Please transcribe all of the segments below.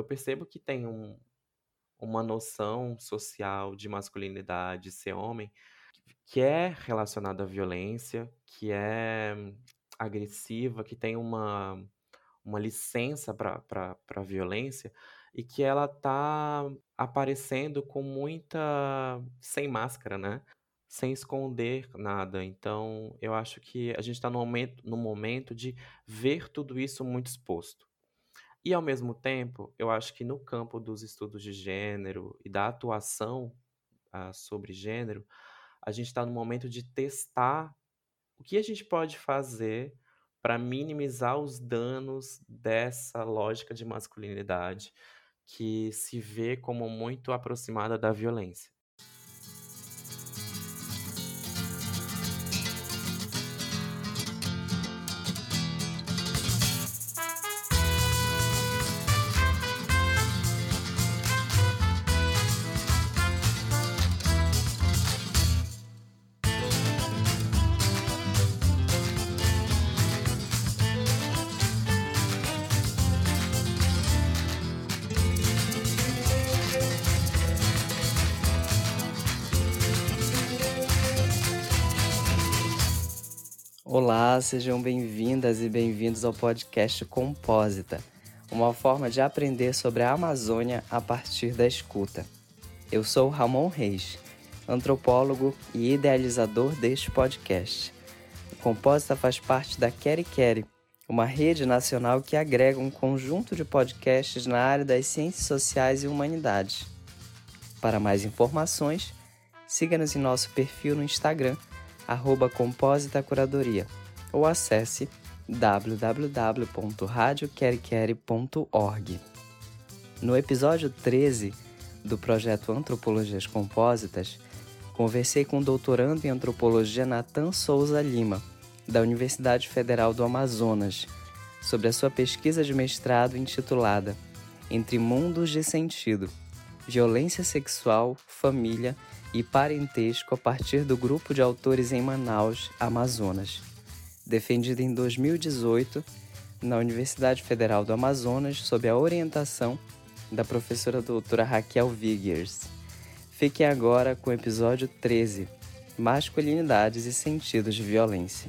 eu percebo que tem um, uma noção social de masculinidade, ser homem, que é relacionada à violência, que é agressiva, que tem uma, uma licença para a violência e que ela tá aparecendo com muita sem máscara, né? Sem esconder nada. Então, eu acho que a gente está no momento, no momento de ver tudo isso muito exposto. E, ao mesmo tempo, eu acho que no campo dos estudos de gênero e da atuação uh, sobre gênero, a gente está no momento de testar o que a gente pode fazer para minimizar os danos dessa lógica de masculinidade que se vê como muito aproximada da violência. Sejam bem-vindas e bem-vindos ao podcast Compósita, uma forma de aprender sobre a Amazônia a partir da escuta. Eu sou Ramon Reis, antropólogo e idealizador deste podcast. O Compósita faz parte da Quere Quere, uma rede nacional que agrega um conjunto de podcasts na área das ciências sociais e humanidades. Para mais informações, siga-nos em nosso perfil no Instagram – arroba Curadoria ou acesse www.radioquerequere.org. No episódio 13 do projeto Antropologias Compósitas, conversei com o doutorando em antropologia Natan Souza Lima, da Universidade Federal do Amazonas, sobre a sua pesquisa de mestrado intitulada Entre Mundos de Sentido: Violência Sexual, Família e parentesco a partir do grupo de autores em Manaus, Amazonas, defendido em 2018 na Universidade Federal do Amazonas sob a orientação da professora doutora Raquel Vigers. Fiquem agora com o episódio 13: Masculinidades e sentidos de violência.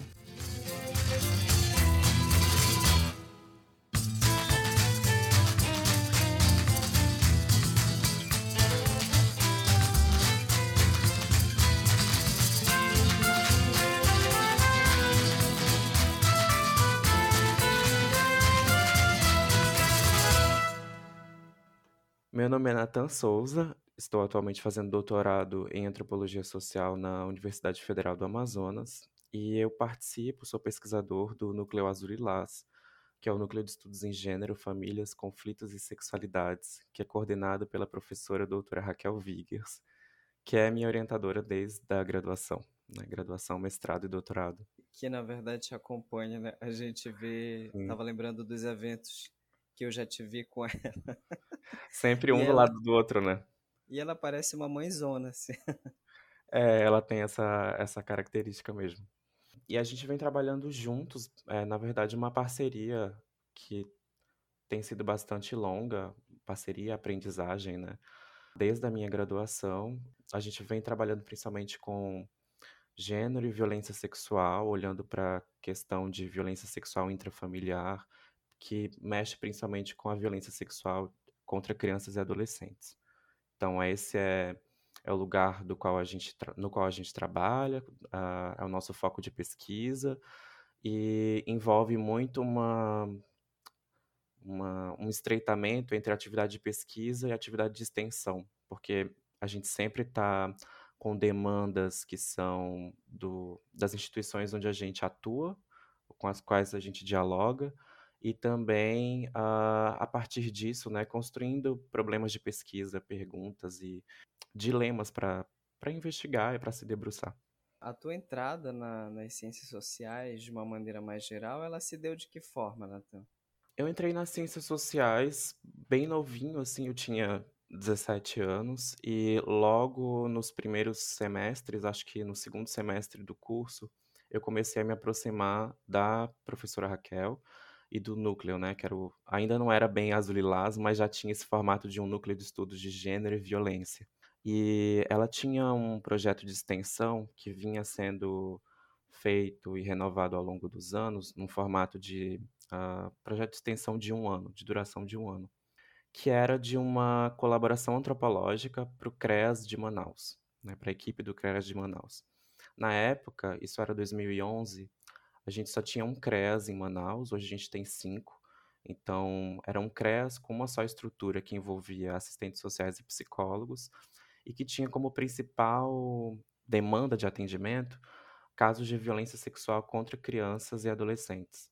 Nome é Nathan Souza, estou atualmente fazendo doutorado em antropologia social na Universidade Federal do Amazonas e eu participo, sou pesquisador do Núcleo Azul Lilás, que é o Núcleo de Estudos em Gênero, Famílias, Conflitos e Sexualidades, que é coordenado pela professora doutora Raquel Vigers, que é minha orientadora desde a graduação, né? graduação, mestrado e doutorado. Que na verdade te acompanha, né? A gente vê, estava lembrando dos eventos que eu já te vi com ela. Sempre um e do ela... lado do outro, né? E ela parece uma mãezona, assim. É, ela tem essa, essa característica mesmo. E a gente vem trabalhando juntos, é, na verdade, uma parceria que tem sido bastante longa, parceria, aprendizagem, né? Desde a minha graduação, a gente vem trabalhando principalmente com gênero e violência sexual, olhando para a questão de violência sexual intrafamiliar, que mexe principalmente com a violência sexual contra crianças e adolescentes. Então, esse é, é o lugar do qual a gente no qual a gente trabalha, uh, é o nosso foco de pesquisa e envolve muito uma, uma, um estreitamento entre a atividade de pesquisa e a atividade de extensão, porque a gente sempre está com demandas que são do, das instituições onde a gente atua, com as quais a gente dialoga, e também uh, a partir disso, né, construindo problemas de pesquisa, perguntas e dilemas para investigar e para se debruçar. A tua entrada na, nas ciências sociais, de uma maneira mais geral, ela se deu de que forma, Natan? Eu entrei nas ciências sociais bem novinho, assim, eu tinha 17 anos, e logo nos primeiros semestres, acho que no segundo semestre do curso, eu comecei a me aproximar da professora Raquel, e do núcleo, né, que era o, ainda não era bem azul lilás, mas já tinha esse formato de um núcleo de estudos de gênero e violência. E ela tinha um projeto de extensão que vinha sendo feito e renovado ao longo dos anos, num formato de uh, projeto de extensão de um ano, de duração de um ano, que era de uma colaboração antropológica para o CREAS de Manaus, né, para a equipe do CREAS de Manaus. Na época, isso era 2011, a gente só tinha um CREAS em Manaus, hoje a gente tem cinco. Então, era um CREAS com uma só estrutura que envolvia assistentes sociais e psicólogos e que tinha como principal demanda de atendimento casos de violência sexual contra crianças e adolescentes.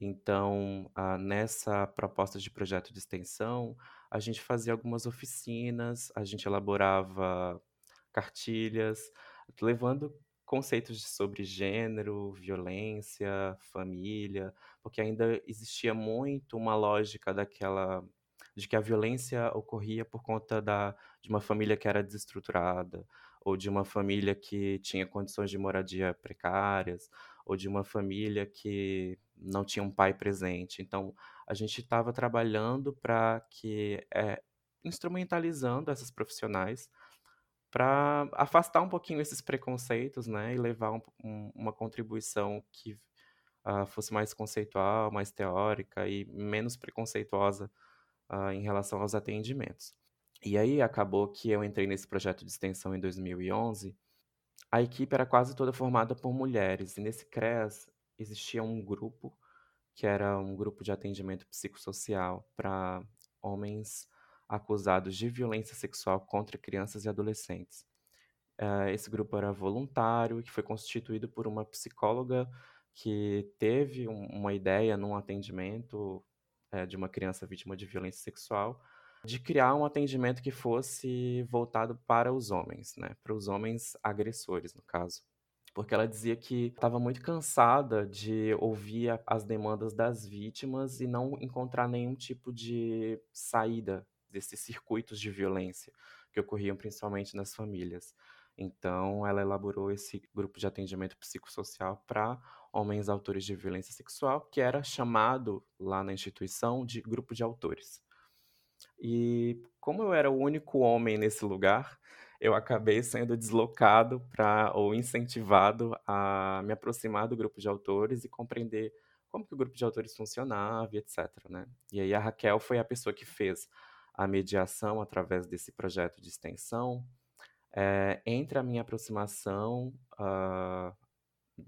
Então, ah, nessa proposta de projeto de extensão, a gente fazia algumas oficinas, a gente elaborava cartilhas, levando conceitos sobre gênero, violência, família, porque ainda existia muito uma lógica daquela de que a violência ocorria por conta da, de uma família que era desestruturada, ou de uma família que tinha condições de moradia precárias, ou de uma família que não tinha um pai presente. Então, a gente estava trabalhando para que, é, instrumentalizando essas profissionais para afastar um pouquinho esses preconceitos, né, e levar um, um, uma contribuição que uh, fosse mais conceitual, mais teórica e menos preconceituosa uh, em relação aos atendimentos. E aí acabou que eu entrei nesse projeto de extensão em 2011. A equipe era quase toda formada por mulheres e nesse CREAS existia um grupo que era um grupo de atendimento psicossocial para homens acusados de violência sexual contra crianças e adolescentes. Uh, esse grupo era voluntário, que foi constituído por uma psicóloga que teve um, uma ideia num atendimento uh, de uma criança vítima de violência sexual de criar um atendimento que fosse voltado para os homens, né? Para os homens agressores, no caso. Porque ela dizia que estava muito cansada de ouvir as demandas das vítimas e não encontrar nenhum tipo de saída desses circuitos de violência que ocorriam principalmente nas famílias. Então, ela elaborou esse grupo de atendimento psicossocial para homens autores de violência sexual, que era chamado lá na instituição de grupo de autores. E como eu era o único homem nesse lugar, eu acabei sendo deslocado para ou incentivado a me aproximar do grupo de autores e compreender como que o grupo de autores funcionava, etc. Né? E aí a Raquel foi a pessoa que fez a mediação através desse projeto de extensão é, entre a minha aproximação uh,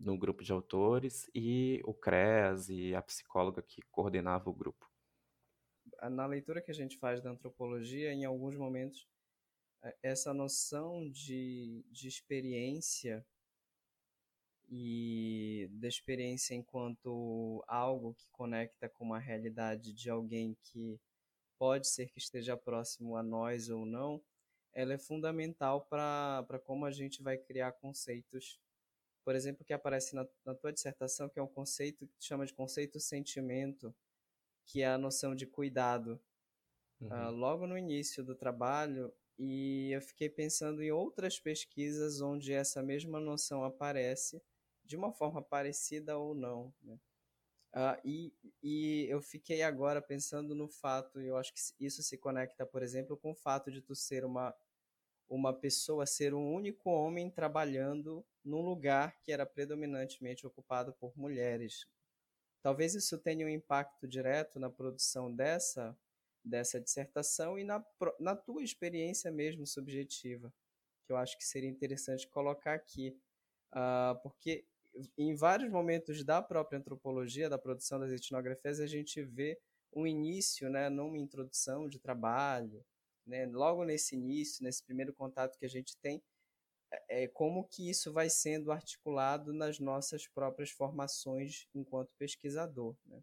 no grupo de autores e o CREAS e a psicóloga que coordenava o grupo. Na leitura que a gente faz da antropologia, em alguns momentos, é, essa noção de, de experiência e da experiência enquanto algo que conecta com uma realidade de alguém que pode ser que esteja próximo a nós ou não, ela é fundamental para como a gente vai criar conceitos. Por exemplo, que aparece na, na tua dissertação, que é um conceito que chama de conceito sentimento, que é a noção de cuidado. Ah, uhum. Uh, logo no início do trabalho, e eu fiquei pensando em outras pesquisas onde essa mesma noção aparece de uma forma parecida ou não. Né? Uh, e, e eu fiquei agora pensando no fato, e eu acho que isso se conecta, por exemplo, com o fato de tu ser uma, uma pessoa, ser um único homem trabalhando num lugar que era predominantemente ocupado por mulheres. Talvez isso tenha um impacto direto na produção dessa, dessa dissertação e na, na tua experiência mesmo subjetiva, que eu acho que seria interessante colocar aqui. Uh, porque em vários momentos da própria antropologia, da produção das etnografias, a gente vê um início, né, numa introdução de trabalho, né, logo nesse início, nesse primeiro contato que a gente tem, é, é como que isso vai sendo articulado nas nossas próprias formações enquanto pesquisador. Né?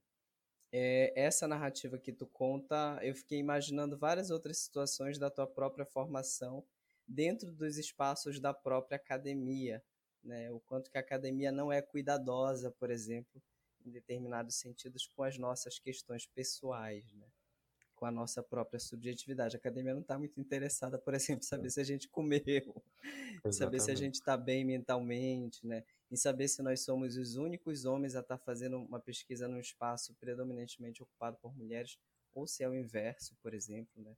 É, essa narrativa que tu conta, eu fiquei imaginando várias outras situações da tua própria formação dentro dos espaços da própria academia, né? O quanto que a academia não é cuidadosa, por exemplo, em determinados sentidos com as nossas questões pessoais, né? Com a nossa própria subjetividade. A academia não está muito interessada, por exemplo, em saber se a gente comeu, saber se a gente está bem mentalmente, né? em saber se nós somos os únicos homens a estar tá fazendo uma pesquisa num espaço predominantemente ocupado por mulheres, ou se é o inverso, por exemplo, né?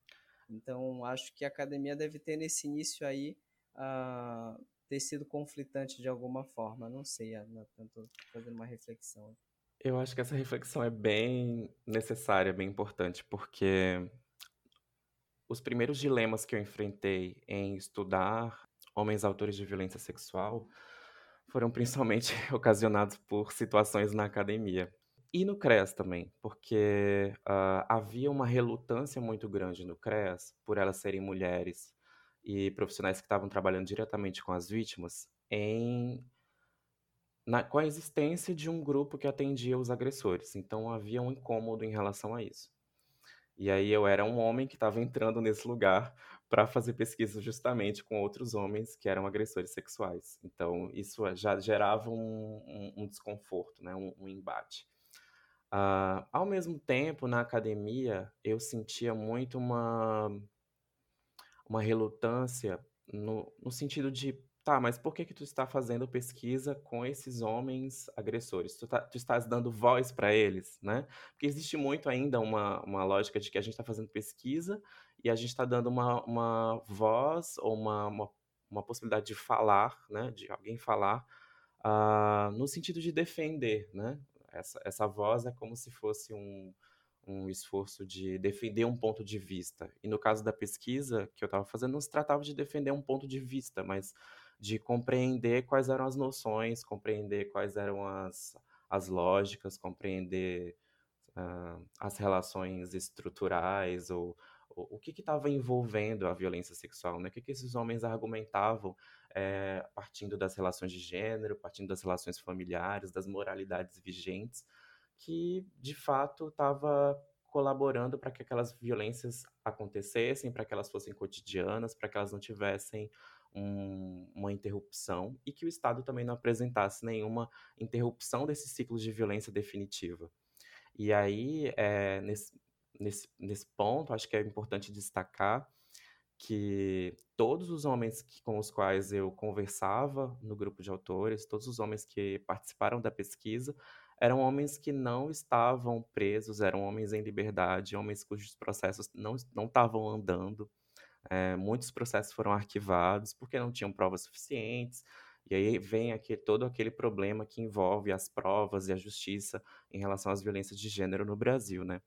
Então, acho que a academia deve ter nesse início aí uh, ter sido conflitante de alguma forma. Não sei, tanto fazendo uma reflexão. Eu acho que essa reflexão é bem necessária, bem importante, porque os primeiros dilemas que eu enfrentei em estudar homens autores de violência sexual foram principalmente ocasionados por situações na academia. E no CREAS também, porque uh, havia uma relutância muito grande no CREAS, por elas serem mulheres e profissionais que estavam trabalhando diretamente com as vítimas, em na, com a existência de um grupo que atendia os agressores. Então havia um incômodo em relação a isso. E aí eu era um homem que estava entrando nesse lugar para fazer pesquisa justamente com outros homens que eram agressores sexuais. Então, isso já gerava um, um, um desconforto, né? um, um embate. Uh, ao mesmo tempo, na academia, eu sentia muito uma, uma relutância no, no sentido de Tá, mas por que que tu está fazendo pesquisa com esses homens agressores? Tu, tá, tu estás dando voz para eles, né? Porque existe muito ainda uma, uma lógica de que a gente está fazendo pesquisa e a gente está dando uma, uma voz ou uma, uma, uma, possibilidade de falar, né? De alguém falar uh, no sentido de defender, né? Essa, essa voz é como se fosse um, um esforço de defender um ponto de vista. E no caso da pesquisa que eu estava fazendo, não se tratava de defender um ponto de vista, mas de compreender quais eram as noções, compreender quais eram as, as lógicas, compreender uh, as relações estruturais ou, o que estava envolvendo a violência sexual, né? O que, que esses homens argumentavam é, partindo das relações de gênero, partindo das relações familiares, das moralidades vigentes, que de fato estava colaborando para que aquelas violências acontecessem, para que elas fossem cotidianas, para que elas não tivessem um, uma interrupção e que o Estado também não apresentasse nenhuma interrupção desse ciclo de violência definitiva. E aí, é, nesse, nesse, nesse ponto, acho que é importante destacar que todos os homens que, com os quais eu conversava no grupo de autores, todos os homens que participaram da pesquisa, eram homens que não estavam presos, eram homens em liberdade, homens cujos processos não, não estavam andando, é, muitos processos foram arquivados porque não tinham provas suficientes. E aí vem aqui, todo aquele problema que envolve as provas e a justiça em relação às violências de gênero no Brasil, né?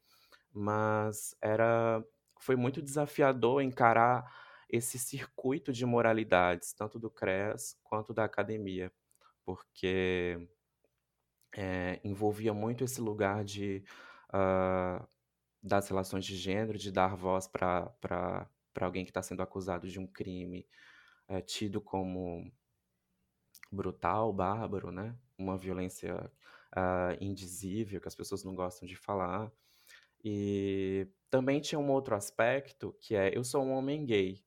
Mas era, foi muito desafiador encarar esse circuito de moralidades, tanto do CREAS quanto da academia, porque é, envolvia muito esse lugar de uh, das relações de gênero, de dar voz para alguém que está sendo acusado de um crime é tido como brutal, bárbaro, né? Uma violência uh, indizível que as pessoas não gostam de falar. E também tinha um outro aspecto que é eu sou um homem gay.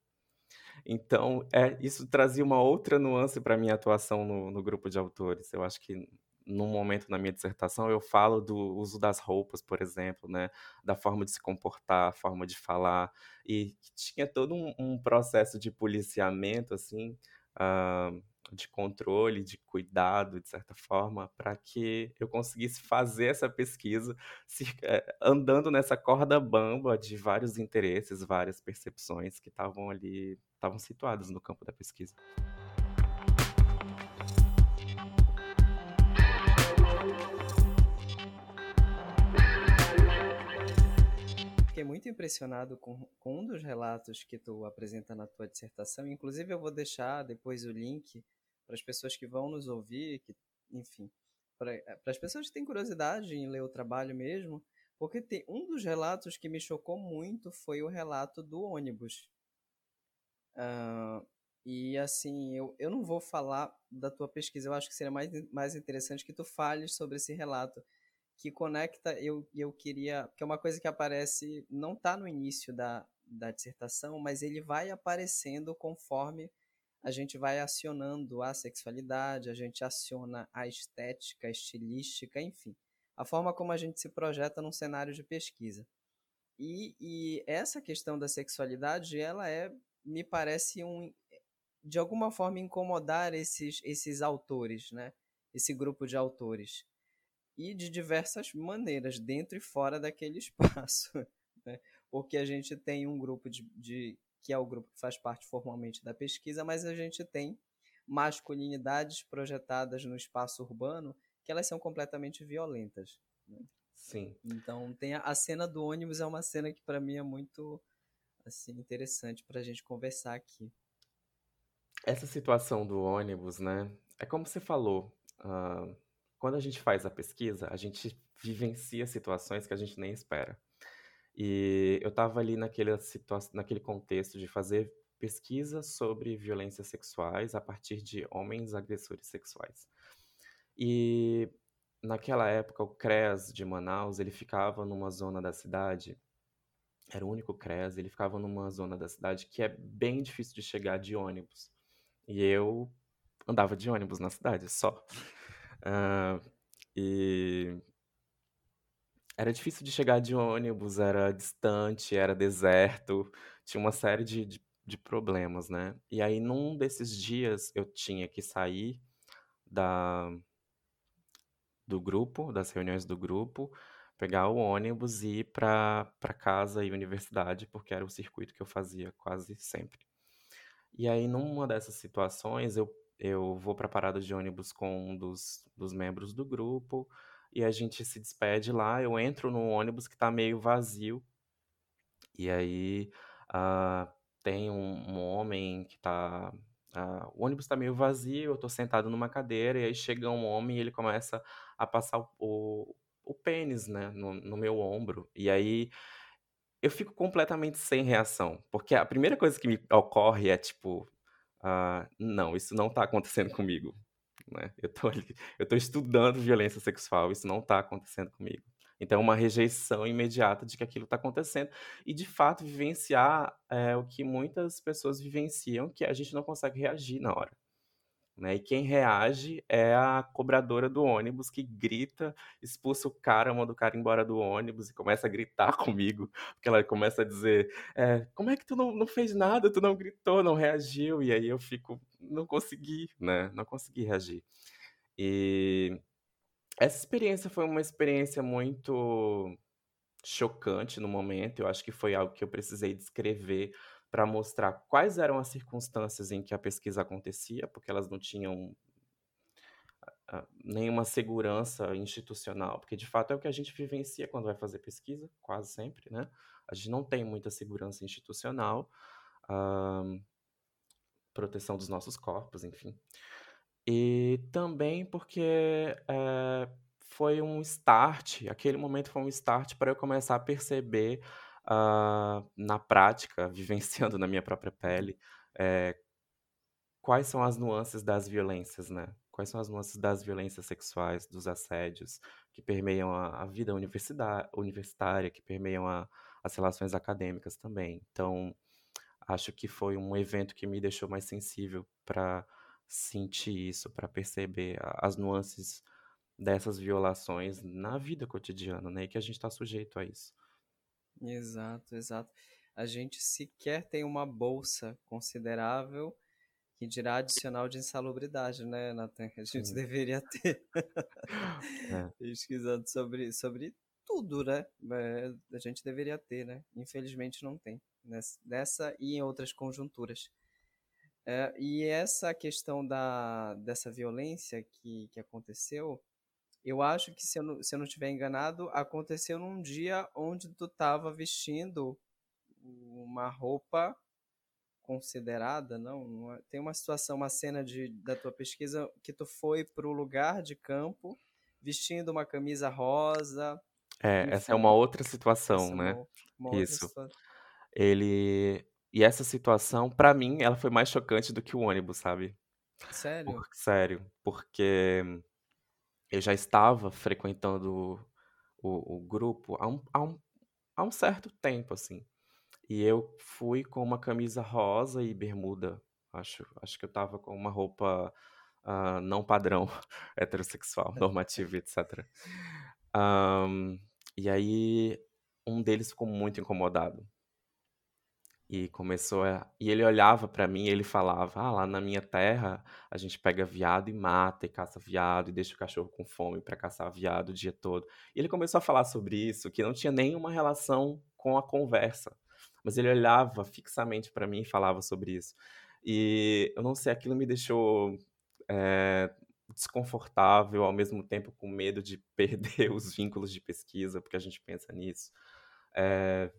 Então, é, isso trazia uma outra nuance para minha atuação no, no grupo de autores. Eu acho que num momento na minha dissertação, eu falo do uso das roupas, por exemplo, né? Da forma de se comportar, forma de falar. E tinha todo um, um processo de policiamento, assim, uh, de controle, de cuidado, de certa forma, para que eu conseguisse fazer essa pesquisa se, eh, andando nessa corda bamba de vários interesses, várias percepções que estavam ali, estavam situadas no campo da pesquisa. Fiquei muito impressionado com, com um dos relatos que tu apresenta na tua dissertação. Inclusive, eu vou deixar depois o link para as pessoas que vão nos ouvir, que, enfim, para as pessoas que têm curiosidade em ler o trabalho mesmo, porque tem um dos relatos que me chocou muito foi o relato do ônibus. Uh, e assim, eu, eu não vou falar da tua pesquisa, eu acho que seria mais, mais interessante que tu fales sobre esse relato que conecta, eu, eu queria, que é uma coisa que aparece, não está no início da, da dissertação, mas ele vai aparecendo conforme a gente vai acionando a sexualidade, a gente aciona a estética, a estilística, enfim, a forma como a gente se projeta num cenário de pesquisa. E, e essa questão da sexualidade, ela é, me parece um, de alguma forma incomodar esses, esses autores, né? esse grupo de autores e de diversas maneiras, dentro e fora daquele espaço. Né? Porque a gente tem um grupo de, de, que é o grupo que faz parte formalmente da pesquisa, mas a gente tem masculinidades projetadas no espaço urbano que elas são completamente violentas. Né? Sim. Então tem a, a, cena do ônibus é uma cena que para mim é muito assim interessante para a gente conversar aqui. Essa situação do ônibus, né? É como você falou. Uh, quando a gente faz a pesquisa, a gente vivencia situações que a gente nem espera. E eu estava ali naquele, naquele contexto de fazer pesquisa sobre violências sexuais a partir de homens agressores sexuais. E naquela época, o CREAS de Manaus, ele ficava numa zona da cidade, era o único CREAS, ele ficava numa zona da cidade que é bem difícil de chegar de ônibus. E eu andava de ônibus na cidade, só. E era difícil de chegar de ônibus, era distante, era deserto, tinha uma série de, de, de, problemas, né? E aí, num desses dias, eu tinha que sair da, do grupo, das reuniões do grupo, pegar o ônibus e ir para casa e universidade, porque era o circuito que eu fazia quase sempre. E aí, numa dessas situações, eu eu vou para a parada de ônibus com um dos, dos membros do grupo e a gente se despede lá. Eu entro no ônibus que está meio vazio e aí uh, tem um, um, homem que está. Uh, ah, o ônibus está meio vazio, eu estou sentado numa cadeira e aí chega um homem e ele começa a passar o, o, o pênis né, no, no meu ombro. E aí eu fico completamente sem reação, porque a primeira coisa que me ocorre é tipo, ah, não, isso não está acontecendo comigo. Né? Eu estou estudando violência sexual, isso não está acontecendo comigo. Então, é uma rejeição imediata de que aquilo está acontecendo e, de fato, vivenciar é, o que muitas pessoas vivenciam, que a gente não consegue reagir na hora. Né? E quem reage é a cobradora do ônibus que grita, expulsa o cara, manda o cara embora do ônibus e começa a gritar comigo, porque ela começa a dizer: é, Como é que tu não, não fez nada? Tu não gritou, não reagiu? E aí eu fico, não consegui, né? Não consegui reagir. E essa experiência foi uma experiência muito chocante no momento. Eu acho que foi algo que eu precisei descrever para mostrar quais eram as circunstâncias em que a pesquisa acontecia, porque elas não tinham uh, nenhuma segurança institucional, porque de fato é o que a gente vivencia quando vai fazer pesquisa, quase sempre, né? A gente não tem muita segurança institucional, uh, proteção dos nossos corpos, enfim. E também porque uh, foi um start, aquele momento foi um start para eu começar a perceber uh, na prática, vivenciando na minha própria pele, é, quais são as nuances das violências, né? Quais são as nuances das violências sexuais, dos assédios que permeiam a, a vida universitária, que permeiam a, as relações acadêmicas também. Então, acho que foi um evento que me deixou mais sensível para sentir isso, para perceber as nuances dessas violações na vida cotidiana, né? E que a gente está sujeito a isso. Exato, exato. A gente sequer tem uma bolsa considerável que dirá adicional de insalubridade, né, Nathan? A gente Sim. deveria ter. é. Pesquisando sobre, sobre tudo, né? É, a gente deveria ter, né? Infelizmente não tem. Nessa e em outras conjunturas. É, e essa questão da, dessa violência que, que aconteceu eu acho que, se eu, não, se eu não estiver enganado, aconteceu num dia onde tu estava vestindo uma roupa considerada, não? É, tem uma situação, uma cena de, da tua pesquisa que tu foi para o lugar de campo vestindo uma camisa rosa. É, enfim, essa é uma outra situação, é né? Uma, uma Isso. Situação. Ele e essa situação, para mim, ela foi mais chocante do que o ônibus, sabe? Sério? Por, sério, porque eu já estava frequentando o, o grupo há um, há, um, há um certo tempo, assim. E eu fui com uma camisa rosa e bermuda. Acho, acho que eu estava com uma roupa uh, não padrão, heterossexual, normativa, etc. Um, e aí, um deles ficou muito incomodado. E começou a e ele olhava para mim e ele falava: "Ah, lá na minha terra a gente pega viado e mata e caça viado e deixa o cachorro com fome para caçar viado o dia todo". E ele começou a falar sobre isso, que não tinha nenhuma relação com a conversa, mas ele olhava fixamente para mim e falava sobre isso. E eu não sei, aquilo me deixou é, desconfortável, ao mesmo tempo com medo de perder os vínculos de pesquisa, porque a gente pensa nisso. É,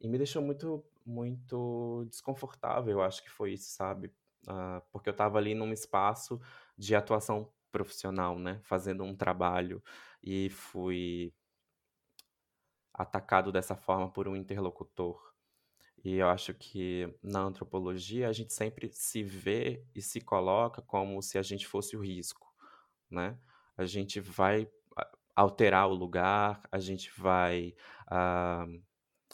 e me deixou muito, muito desconfortável, eu acho que foi isso, sabe? Uh, porque eu estava ali num espaço de atuação profissional, né? Fazendo um trabalho e fui atacado dessa forma por um interlocutor. E eu acho que na antropologia a gente sempre se vê e se coloca como se a gente fosse o risco, né? A gente vai alterar o lugar, a gente vai. Uh,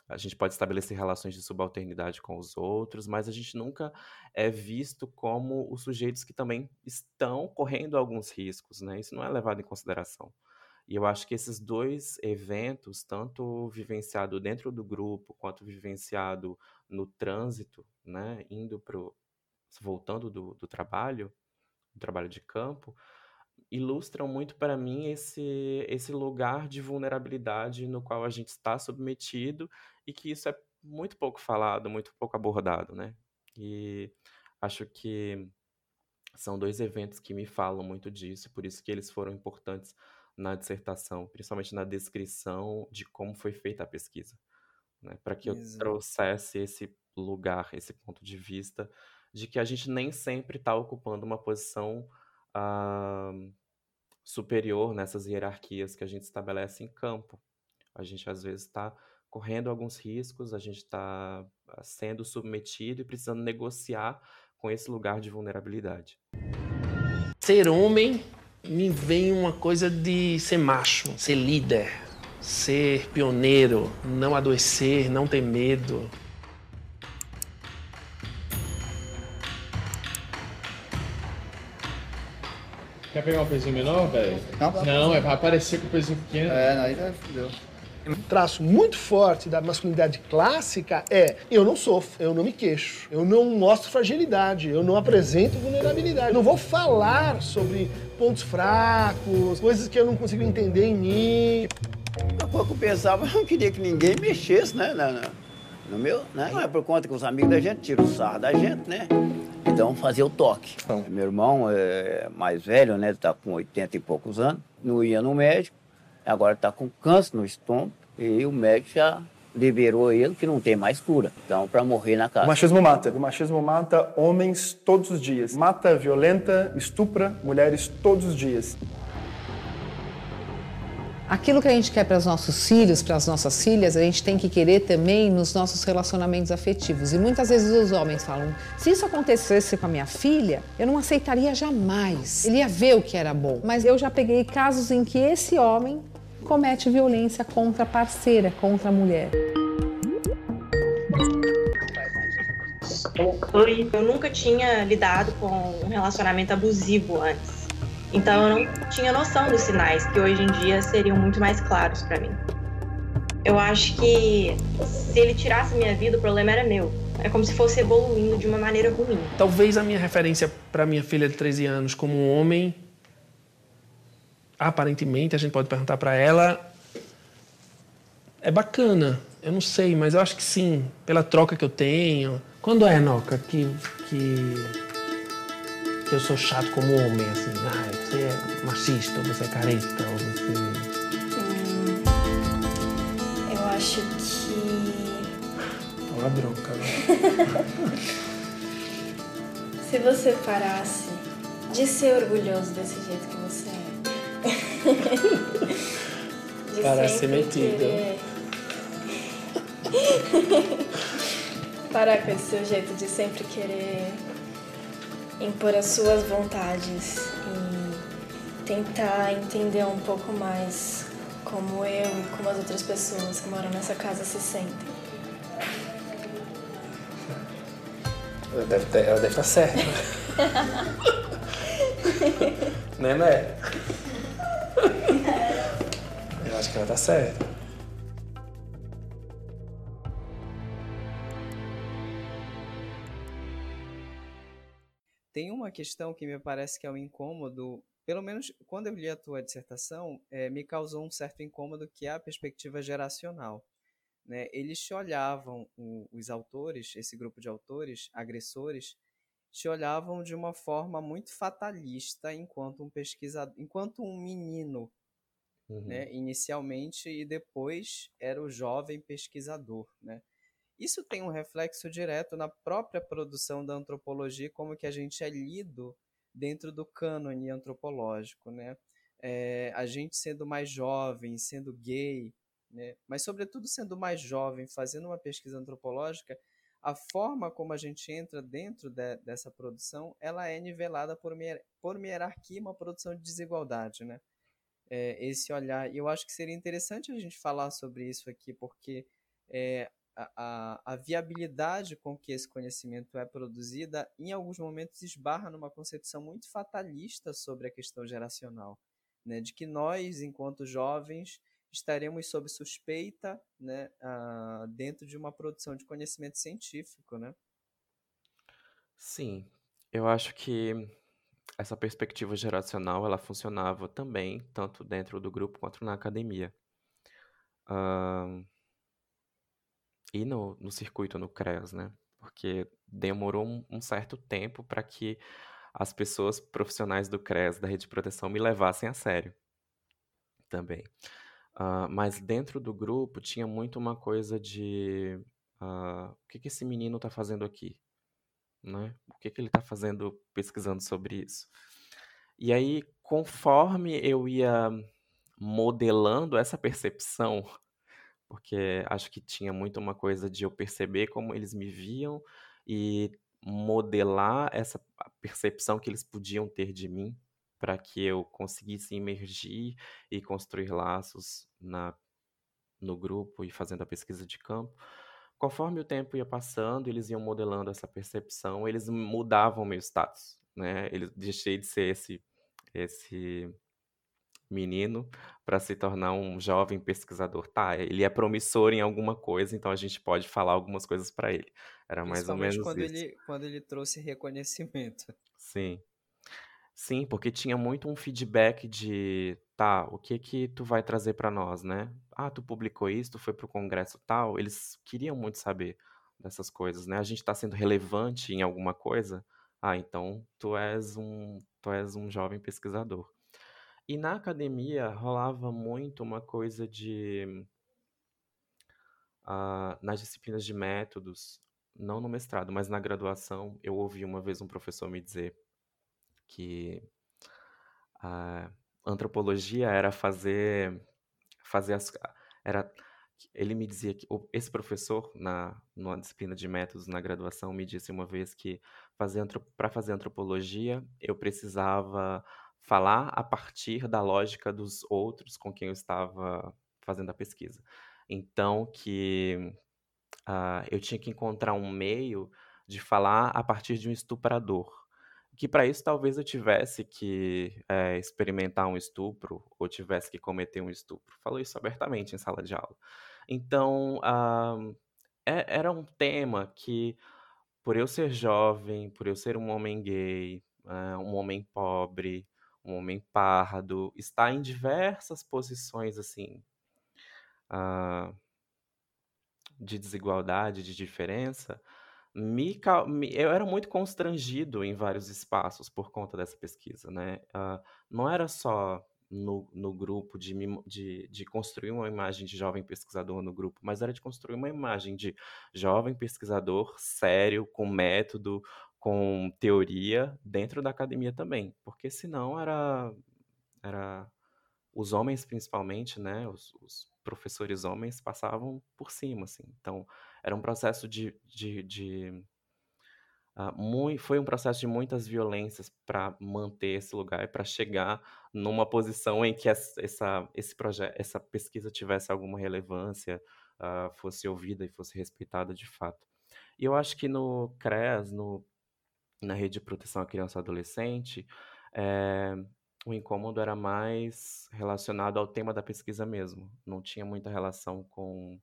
a gente pode estabelecer relações de subalternidade com os outros, mas a gente nunca é visto como os sujeitos que também estão correndo alguns riscos, né? Isso não é levado em consideração. E eu acho que esses dois eventos, tanto vivenciado dentro do grupo, quanto vivenciado no trânsito, né, indo pro, voltando do, do trabalho, do trabalho de campo, ilustram muito para mim esse, esse lugar de vulnerabilidade no qual a gente está submetido e que isso é muito pouco falado, muito pouco abordado, né? E acho que são dois eventos que me falam muito disso, por isso que eles foram importantes na dissertação, principalmente na descrição de como foi feita a pesquisa, né? Para que eu trouxesse esse lugar, esse ponto de vista de que a gente nem sempre está ocupando uma posição uh, superior nessas hierarquias que a gente estabelece em campo. A gente às vezes está correndo alguns riscos, a gente está ah, sendo submetido e precisando negociar com esse lugar de vulnerabilidade. Ser homem me vem uma coisa de ser macho, ser líder, ser pioneiro, não adoecer, não ter medo. Quer pegar um pezinho menor, velho? Não, não, é pra aparecer com o pezinho pequeno. É, aí já fudeu. Um traço muito forte da masculinidade clássica é eu não sofro, eu não me queixo, eu não mostro fragilidade, eu não apresento vulnerabilidade. Eu não vou falar sobre pontos fracos, coisas que eu não consigo entender em mim. Um pouco pensava, eu não queria que ninguém mexesse, né? No, no meu, né? Não é por conta que os amigos da gente tiram o sarro da gente, né? Então fazia o toque. Meu irmão é mais velho, né? Ele tá com 80 e poucos anos, não ia no médico, agora está com câncer no estômago e o médico já liberou ele que não tem mais cura. Então, para morrer na casa. O machismo mata. O machismo mata homens todos os dias. Mata, violenta, estupra mulheres todos os dias. Aquilo que a gente quer para os nossos filhos, para as nossas filhas, a gente tem que querer também nos nossos relacionamentos afetivos. E muitas vezes os homens falam: se isso acontecesse com a minha filha, eu não aceitaria jamais. Ele ia ver o que era bom. Mas eu já peguei casos em que esse homem comete violência contra a parceira, contra a mulher. Oi, eu nunca tinha lidado com um relacionamento abusivo antes. Então eu não tinha noção dos sinais que hoje em dia seriam muito mais claros para mim. Eu acho que se ele tirasse minha vida, o problema era meu. É como se fosse evoluindo de uma maneira ruim. Talvez a minha referência para minha filha de 13 anos como um homem aparentemente, a gente pode perguntar para ela. É bacana, eu não sei, mas eu acho que sim, pela troca que eu tenho. Quando é, Noca, que, que, que eu sou chato como homem, assim? Ah, você é machista, ou você é careta, ou você. Hum, eu acho que. Olha a bronca, né? Se você parasse de ser orgulhoso desse jeito que você é Parece metido. Querer... Parar com esse seu jeito de sempre querer impor as suas vontades e tentar entender um pouco mais como eu e como as outras pessoas que moram nessa casa se sentem. Ela deve, ter, ela deve estar certa. né, né? Eu acho que ela tá certa. Tem uma questão que me parece que é um incômodo, pelo menos quando eu li a tua dissertação, é, me causou um certo incômodo, que é a perspectiva geracional. Né? Eles olhavam, os autores, esse grupo de autores, agressores, te olhavam de uma forma muito fatalista enquanto um pesquisador, enquanto um menino, uhum. né, inicialmente e depois era o jovem pesquisador, né? Isso tem um reflexo direto na própria produção da antropologia, como que a gente é lido dentro do cânone antropológico, né? É, a gente sendo mais jovem, sendo gay, né? mas sobretudo sendo mais jovem, fazendo uma pesquisa antropológica, a forma como a gente entra dentro de, dessa produção, ela é nivelada por uma, por uma hierarquia, uma produção de desigualdade, né? É, esse olhar, e eu acho que seria interessante a gente falar sobre isso aqui, porque é, a, a, viabilidade com que esse conhecimento é produzida, em alguns momentos esbarra numa concepção muito fatalista sobre a questão geracional, né? De que nós, enquanto jovens, estaremos sob suspeita né, uh, dentro de uma produção de conhecimento científico, né? Sim, eu acho que essa perspectiva geracional ela funcionava também tanto dentro do grupo quanto na academia. Uh, e no, no circuito, no CREAS, né? Porque demorou um, um certo tempo para que as pessoas profissionais do CREAS, da rede de proteção, me levassem a sério também. Uh, mas dentro do grupo tinha muito uma coisa de uh, o que, que esse menino está fazendo aqui? Né? O que, que ele está fazendo pesquisando sobre isso? E aí, conforme eu ia modelando essa percepção, porque acho que tinha muito uma coisa de eu perceber como eles me viam e modelar essa percepção que eles podiam ter de mim para que eu conseguisse emergir e construir laços na, no grupo e fazendo a pesquisa de campo. Conforme o tempo ia passando, eles iam modelando essa percepção, eles mudavam meu status, né? Ele deixei de ser esse esse menino para se tornar um jovem pesquisador. Tá, ele é promissor em alguma coisa, então a gente pode falar algumas coisas para ele. Era mais ou menos quando isso. Ele, quando ele trouxe reconhecimento. Sim. Sim, porque tinha muito um feedback de, tá, o que que tu vai trazer para nós, né? Ah, tu publicou isso, tu foi pro congresso tal. Eles queriam muito saber dessas coisas, né? A gente está sendo relevante em alguma coisa. Ah, então tu és um, tu és um jovem pesquisador. E na academia rolava muito uma coisa de uh, nas disciplinas de métodos, não no mestrado, mas na graduação, eu ouvi uma vez um professor me dizer que a antropologia era fazer fazer as era ele me dizia que esse professor na numa disciplina de métodos na graduação me disse uma vez que fazer para fazer antropologia eu precisava falar a partir da lógica dos outros com quem eu estava fazendo a pesquisa. Então que uh, eu tinha que encontrar um meio de falar a partir de um estuprador que para isso talvez eu tivesse que é, experimentar um estupro ou tivesse que cometer um estupro. Falou isso abertamente em sala de aula. Então, uh, é, era um tema que, por eu ser jovem, por eu ser um homem gay, uh, um homem pobre, um homem pardo, estar em diversas posições assim uh, de desigualdade, de diferença, me, eu era muito constrangido em vários espaços por conta dessa pesquisa, né? Uh, não era só no, no grupo de, de, de construir uma imagem de jovem pesquisador no grupo, mas era de construir uma imagem de jovem pesquisador sério, com método, com teoria dentro da academia também, porque senão era era os homens principalmente, né, os, os professores homens passavam por cima, assim. Então era um processo de, de, de uh, foi um processo de muitas violências para manter esse lugar e para chegar numa posição em que essa, esse projeto, essa pesquisa tivesse alguma relevância, uh, fosse ouvida e fosse respeitada de fato. E eu acho que no CREAS, no, na Rede de Proteção à Criança e Adolescente, é, o incômodo era mais relacionado ao tema da pesquisa mesmo. Não tinha muita relação com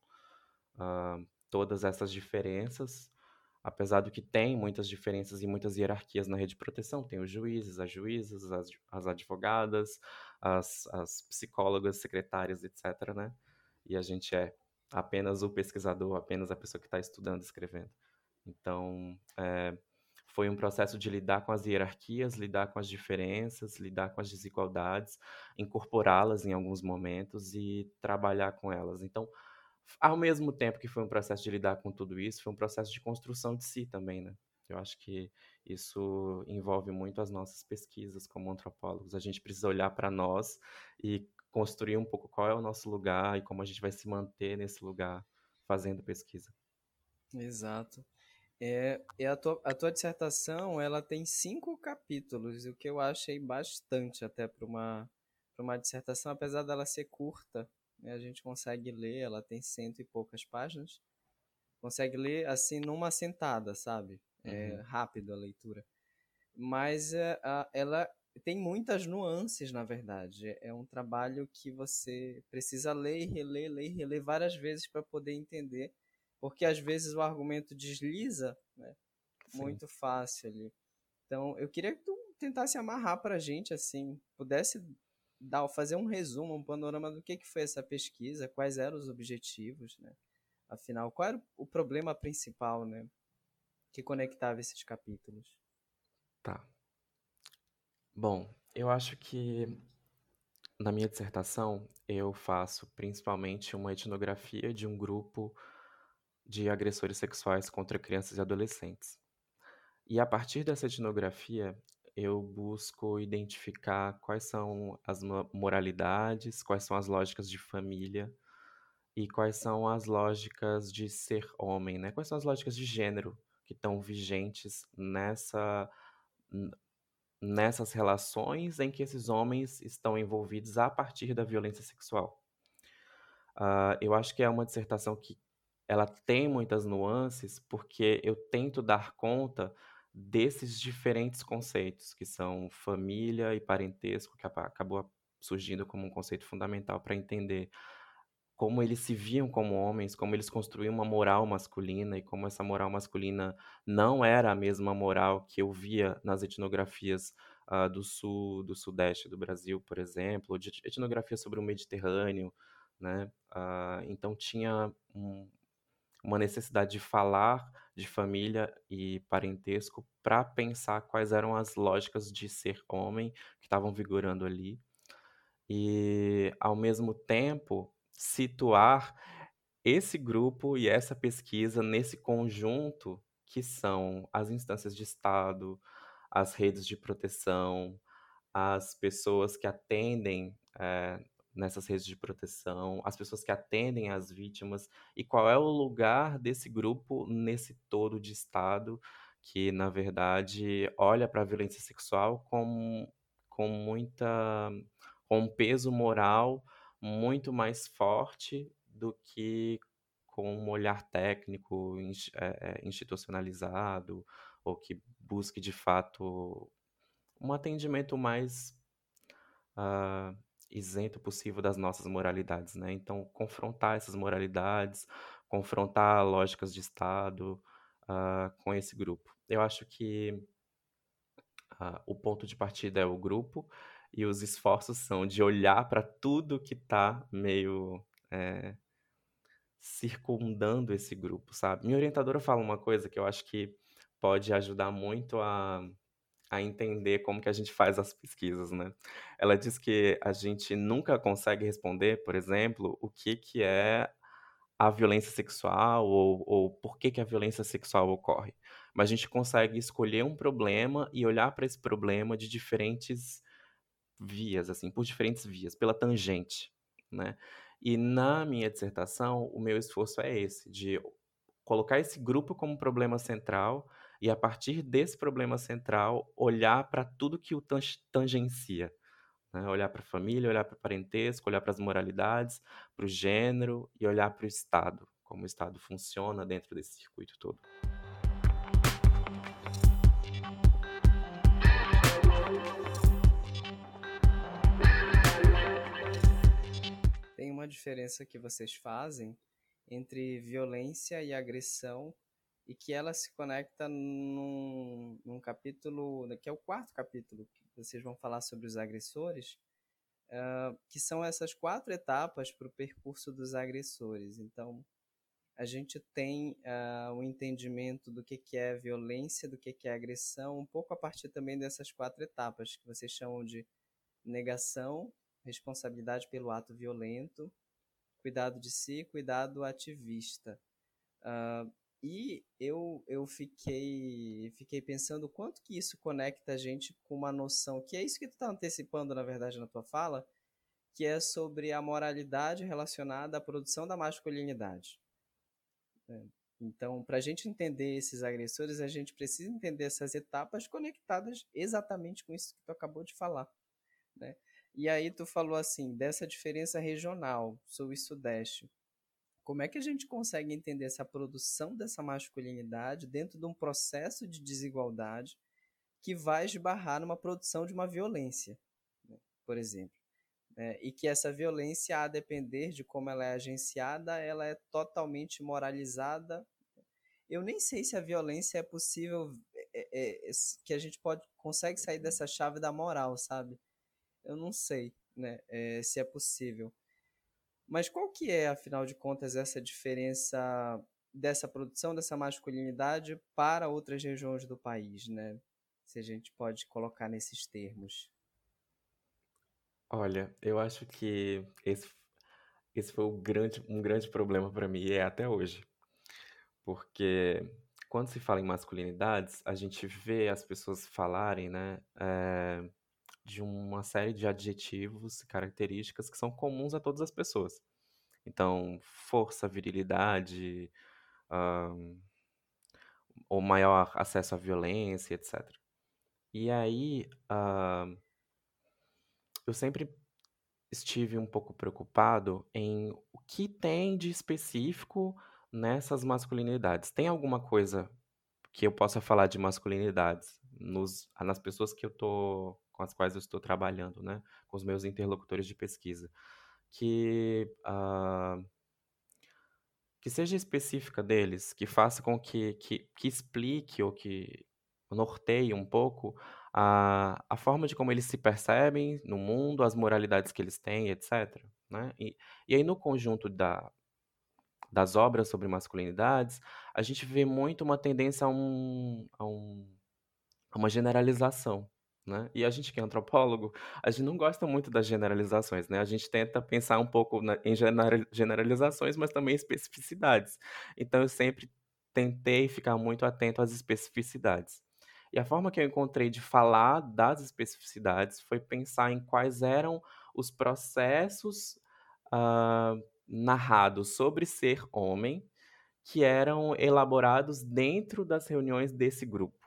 uh, todas essas diferenças, apesar do que tem muitas diferenças e muitas hierarquias na rede de proteção, tem os juízes, as juízas, as, as advogadas, as, as psicólogas, secretárias, etc., né? E a gente é apenas o pesquisador, apenas a pessoa que está estudando, escrevendo. Então, é, foi um processo de lidar com as hierarquias, lidar com as diferenças, lidar com as desigualdades, incorporá-las em alguns momentos e trabalhar com elas. Então, ao mesmo tempo que foi um processo de lidar com tudo isso, foi um processo de construção de si também, né? Eu acho que isso envolve muito as nossas pesquisas como antropólogos. A gente precisa olhar para nós e construir um pouco qual é o nosso lugar e como a gente vai se manter nesse lugar fazendo pesquisa. Exato. É, e a tua, a tua dissertação ela tem cinco capítulos, o que eu achei bastante até para uma, uma dissertação, apesar dela ser curta, né, a gente consegue ler, ela tem cento e poucas páginas, consegue ler assim numa sentada, sabe? É uhum. rápido a leitura. Mas é, a, ela tem muitas nuances, na verdade. É um trabalho que você precisa ler e reler, ler e reler várias vezes para poder entender, porque às vezes o argumento desliza né, muito fácil ali. Então, eu queria que tu tentasse amarrar para a gente, assim, pudesse dar, fazer um resumo, um panorama do que, que foi essa pesquisa, quais eram os objetivos, né? Afinal, qual era o problema principal, né? Que conectava esses capítulos. Tá. Bom, eu acho que na minha dissertação eu faço principalmente uma etnografia de um grupo de agressores sexuais contra crianças e adolescentes. E a partir dessa etnografia, eu busco identificar quais são as moralidades, quais são as lógicas de família e quais são as lógicas de ser homem, né? Quais são as lógicas de gênero que estão vigentes nessa nessas relações em que esses homens estão envolvidos a partir da violência sexual. Uh, eu acho que é uma dissertação que ela tem muitas nuances porque eu tento dar conta desses diferentes conceitos, que são família e parentesco, que acabou surgindo como um conceito fundamental para entender como eles se viam como homens, como eles construíam uma moral masculina e como essa moral masculina não era a mesma moral que eu via nas etnografias uh, do sul, do sudeste do Brasil, por exemplo, de etnografia sobre o Mediterrâneo, né? Uh, então tinha um, uma necessidade de falar de família e parentesco para pensar quais eram as lógicas de ser homem que estavam vigorando ali. E, ao mesmo tempo, situar esse grupo e essa pesquisa nesse conjunto que são as instâncias de Estado, as redes de proteção, as pessoas que atendem é, nessas redes de proteção, as pessoas que atendem as vítimas e qual é o lugar desse grupo nesse todo de Estado que, na verdade, olha para a violência sexual com, com muita com um peso moral muito mais forte do que com um olhar técnico é, é, institucionalizado ou que busque de fato um atendimento mais uh, isento possível das nossas moralidades, né? Então, confrontar essas moralidades, confrontar lógicas de Estado uh, com esse grupo. Eu acho que uh, o ponto de partida é o grupo e os esforços são de olhar para tudo que está meio é, circundando esse grupo, sabe? Minha orientadora fala uma coisa que eu acho que pode ajudar muito a a entender como que a gente faz as pesquisas, né? Ela diz que a gente nunca consegue responder, por exemplo, o que que é a violência sexual ou, ou por que que a violência sexual ocorre. Mas a gente consegue escolher um problema e olhar para esse problema de diferentes vias, assim, por diferentes vias, pela tangente, né? E na minha dissertação, o meu esforço é esse, de colocar esse grupo como problema central e a partir desse problema central olhar para tudo que o tangencia. Né? Olhar para a família, olhar para o parentesco, olhar para as moralidades, para o gênero e olhar para o Estado, como o Estado funciona dentro desse circuito todo. Tem uma diferença que vocês fazem entre violência e agressão e que ela se conecta num, num capítulo, que é o quarto capítulo, que vocês vão falar sobre os agressores, uh, que são essas quatro etapas para o percurso dos agressores. Então, a gente tem uh, o entendimento do que, que é violência, do que, que é agressão, um pouco a partir também dessas quatro etapas, que vocês chamam de negação, responsabilidade pelo ato violento, cuidado de si, cuidado ativista. Uh, e eu, eu fiquei, fiquei pensando quanto que isso conecta a gente com uma noção, que é isso que tu está antecipando, na verdade, na tua fala, que é sobre a moralidade relacionada à produção da masculinidade. É, então, para a gente entender esses agressores, a gente precisa entender essas etapas conectadas exatamente com isso que tu acabou de falar. Né? E aí tu falou assim, dessa diferença regional, sul e sudeste. Como é que a gente consegue entender essa produção dessa masculinidade dentro de um processo de desigualdade que vai esbarrar numa produção de uma violência, né? por exemplo? É, e que essa violência, a depender de como ela é agenciada, ela é totalmente moralizada. Eu nem sei se a violência é possível, é, é, é que a gente pode consegue sair dessa chave da moral, sabe? Eu não sei, né, é, se é possível. Mas qual que é, afinal de contas, essa diferença dessa produção dessa masculinidade para outras regiões do país, né? Se a gente pode colocar nesses termos. Olha, eu acho que esse, esse foi um grande, um grande problema para mim e é até hoje. Porque quando se fala em masculinidades, a gente vê as pessoas falarem, né, é, de uma série de adjetivos e características que são comuns a todas as pessoas. Então, força, virilidade, um, ou maior acesso à violência, etc. E aí, uh, eu sempre estive um pouco preocupado em o que tem de específico nessas masculinidades. Tem alguma coisa que eu possa falar de masculinidades nos, nas pessoas que eu tô com as quais eu estou trabalhando, né, com os meus interlocutores de pesquisa, que uh, que seja específica deles, que faça com que, que, que explique ou que norteie um pouco a, a forma de como eles se percebem no mundo, as moralidades que eles têm, etc. Né? E, e aí, no conjunto da, das obras sobre masculinidades, a gente vê muito uma tendência a, um, a, um, a uma generalização. Né? E a gente que é antropólogo, a gente não gosta muito das generalizações, né? A gente tenta pensar um pouco na, em generalizações, mas também especificidades. Então eu sempre tentei ficar muito atento às especificidades. E a forma que eu encontrei de falar das especificidades foi pensar em quais eram os processos uh, narrados sobre ser homem que eram elaborados dentro das reuniões desse grupo.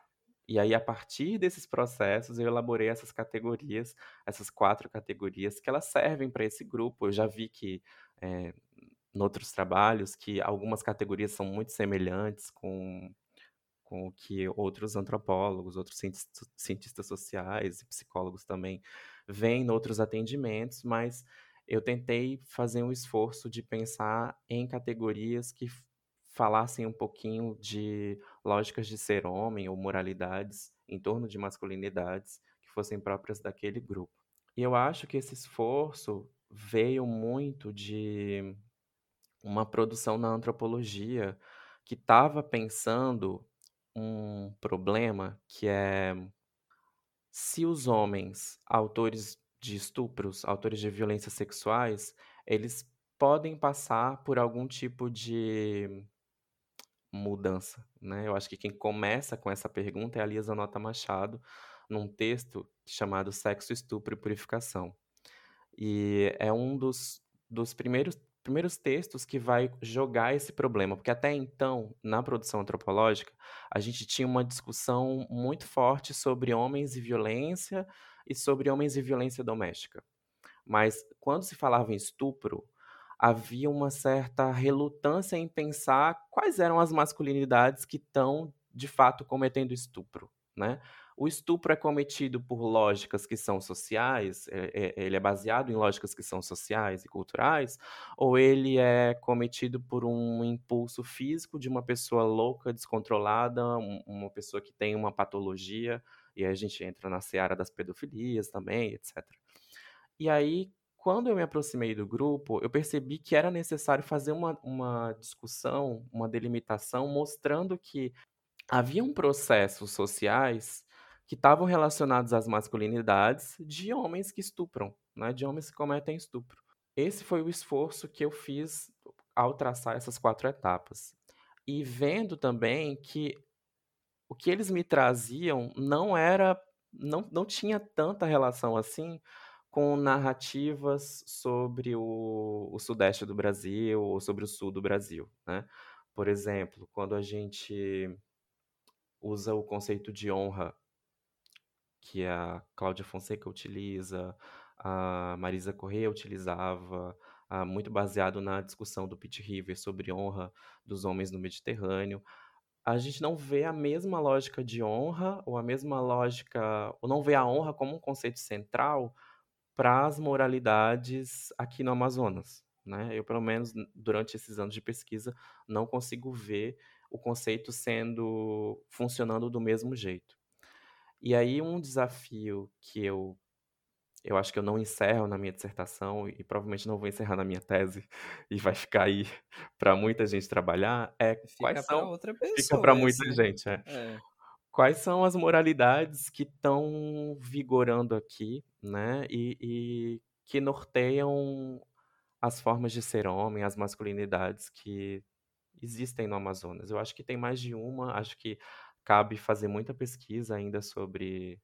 E aí, a partir desses processos, eu elaborei essas categorias, essas quatro categorias, que elas servem para esse grupo. Eu já vi que, é, em outros trabalhos, que algumas categorias são muito semelhantes com com o que outros antropólogos, outros cientistas, cientistas sociais e psicólogos também veem em outros atendimentos, mas eu tentei fazer um esforço de pensar em categorias que falassem um pouquinho de lógicas de ser homem ou moralidades em torno de masculinidades que fossem próprias daquele grupo. E eu acho que esse esforço veio muito de uma produção na antropologia que estava pensando um problema que é se os homens, autores de estupros, autores de violências sexuais, eles podem passar por algum tipo de mudança, né? Eu acho que quem começa com essa pergunta é a Lisa Nota Machado, num texto chamado Sexo, Estupro e Purificação. E é um dos, dos primeiros primeiros textos que vai jogar esse problema, porque até então, na produção antropológica, a gente tinha uma discussão muito forte sobre homens e violência e sobre homens e violência doméstica. Mas quando se falava em estupro, havia uma certa relutância em pensar quais eram as masculinidades que estão de fato cometendo estupro, né? o estupro é cometido por lógicas que são sociais, é, é, ele é baseado em lógicas que são sociais e culturais, ou ele é cometido por um impulso físico de uma pessoa louca, descontrolada, um, uma pessoa que tem uma patologia, e aí a gente entra na seara das pedofilias também, etc. E aí, quando eu me aproximei do grupo, eu percebi que era necessário fazer uma, uma discussão, uma delimitação, mostrando que haviam processos sociais que estavam relacionados às masculinidades de homens que estupram, né, de homens que cometem estupro. Esse foi o esforço que eu fiz ao traçar essas quatro etapas. E vendo também que o que eles me traziam não era não, não tinha tanta relação assim com narrativas sobre o, o sudeste do Brasil ou sobre o sul do Brasil, né? Por exemplo, quando a gente usa o conceito de honra que a Cláudia Fonseca utiliza, a Marisa Correia utilizava, ah, muito baseado na discussão do Pete River sobre honra dos homens no Mediterrâneo. A gente não vê a mesma lógica de honra, ou a mesma lógica, ou não vê a honra como um conceito central para as moralidades aqui no Amazonas. Né? Eu, pelo menos, durante esses anos de pesquisa, não consigo ver o conceito sendo funcionando do mesmo jeito. E aí um desafio que eu eu acho que eu não encerro na minha dissertação e provavelmente não vou encerrar na minha tese e vai ficar aí para muita gente trabalhar é Fica quais são outra pessoa. fica para muita esse. gente é. É. quais são as moralidades que estão vigorando aqui né e, e que norteiam as formas de ser homem as masculinidades que existem no Amazonas eu acho que tem mais de uma acho que cabe fazer muita pesquisa ainda sobre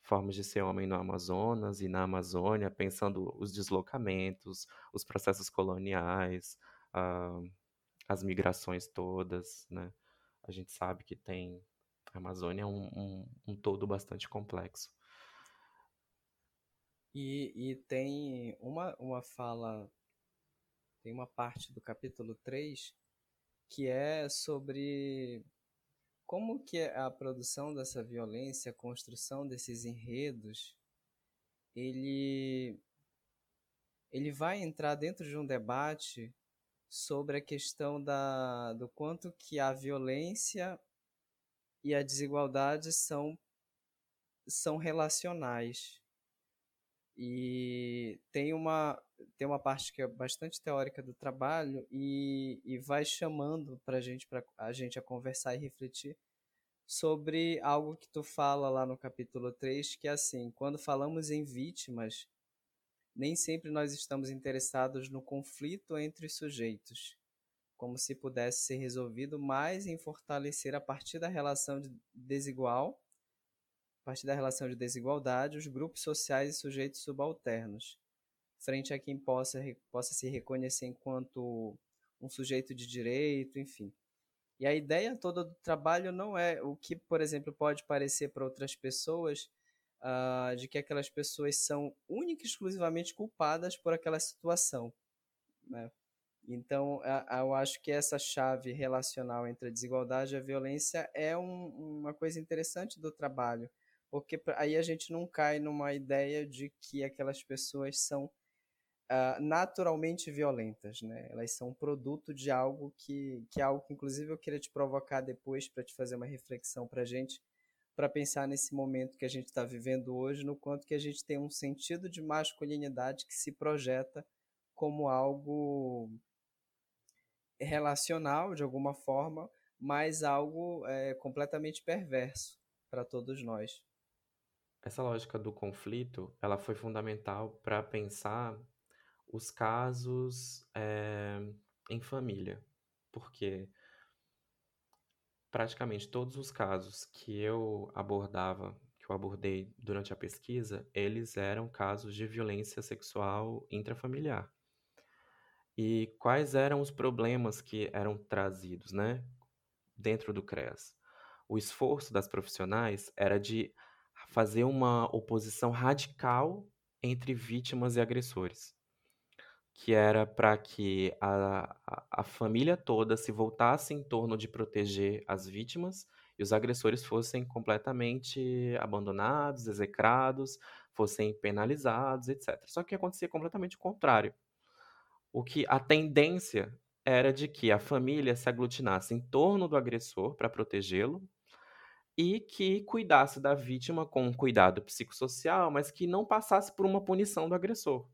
formas de ser homem no Amazonas e na Amazônia, pensando os deslocamentos, os processos coloniais, uh, as migrações todas, né? A gente sabe que tem a Amazônia é um, um, um todo bastante complexo. E, e tem uma, uma fala, tem uma parte do capítulo 3 que é sobre como que é a produção dessa violência, a construção desses enredos, ele ele vai entrar dentro de um debate sobre a questão da, do quanto que a violência e a desigualdade são, são relacionais. E tem uma, tem uma parte que é bastante teórica do trabalho e, e vai chamando para gente, para a gente a conversar e refletir sobre algo que tu fala lá no capítulo 3, que é assim, quando falamos em vítimas, nem sempre nós estamos interessados no conflito entre os sujeitos, como se pudesse ser resolvido mais em fortalecer a partir da relação de desigual, a partir da relação de desigualdade, os grupos sociais e sujeitos subalternos, frente a quem possa, possa se reconhecer enquanto um sujeito de direito, enfim. E a ideia toda do trabalho não é o que, por exemplo, pode parecer para outras pessoas uh, de que aquelas pessoas são única e exclusivamente culpadas por aquela situação. Né? Então, eu acho que essa chave relacional entre a desigualdade e a violência é um, uma coisa interessante do trabalho, porque aí a gente não cai numa ideia de que aquelas pessoas são uh, naturalmente violentas, né? Elas são produto de algo que, que é algo que, inclusive, eu queria te provocar depois para te fazer uma reflexão para a gente, para pensar nesse momento que a gente está vivendo hoje, no quanto que a gente tem um sentido de masculinidade que se projeta como algo relacional de alguma forma, mas algo é, completamente perverso para todos nós. Essa lógica do conflito, ela foi fundamental para pensar os casos é, em família, porque praticamente todos os casos que eu abordava, que eu abordei durante a pesquisa, eles eram casos de violência sexual intrafamiliar. E quais eram os problemas que eram trazidos, né, dentro do CREAS? O esforço das profissionais era de fazer uma oposição radical entre vítimas e agressores que era para que a, a, a família toda se voltasse em torno de proteger as vítimas e os agressores fossem completamente abandonados, execrados, fossem penalizados, etc. Só que acontecia completamente o contrário. O que a tendência era de que a família se aglutinasse em torno do agressor para protegê-lo e que cuidasse da vítima com um cuidado psicossocial, mas que não passasse por uma punição do agressor.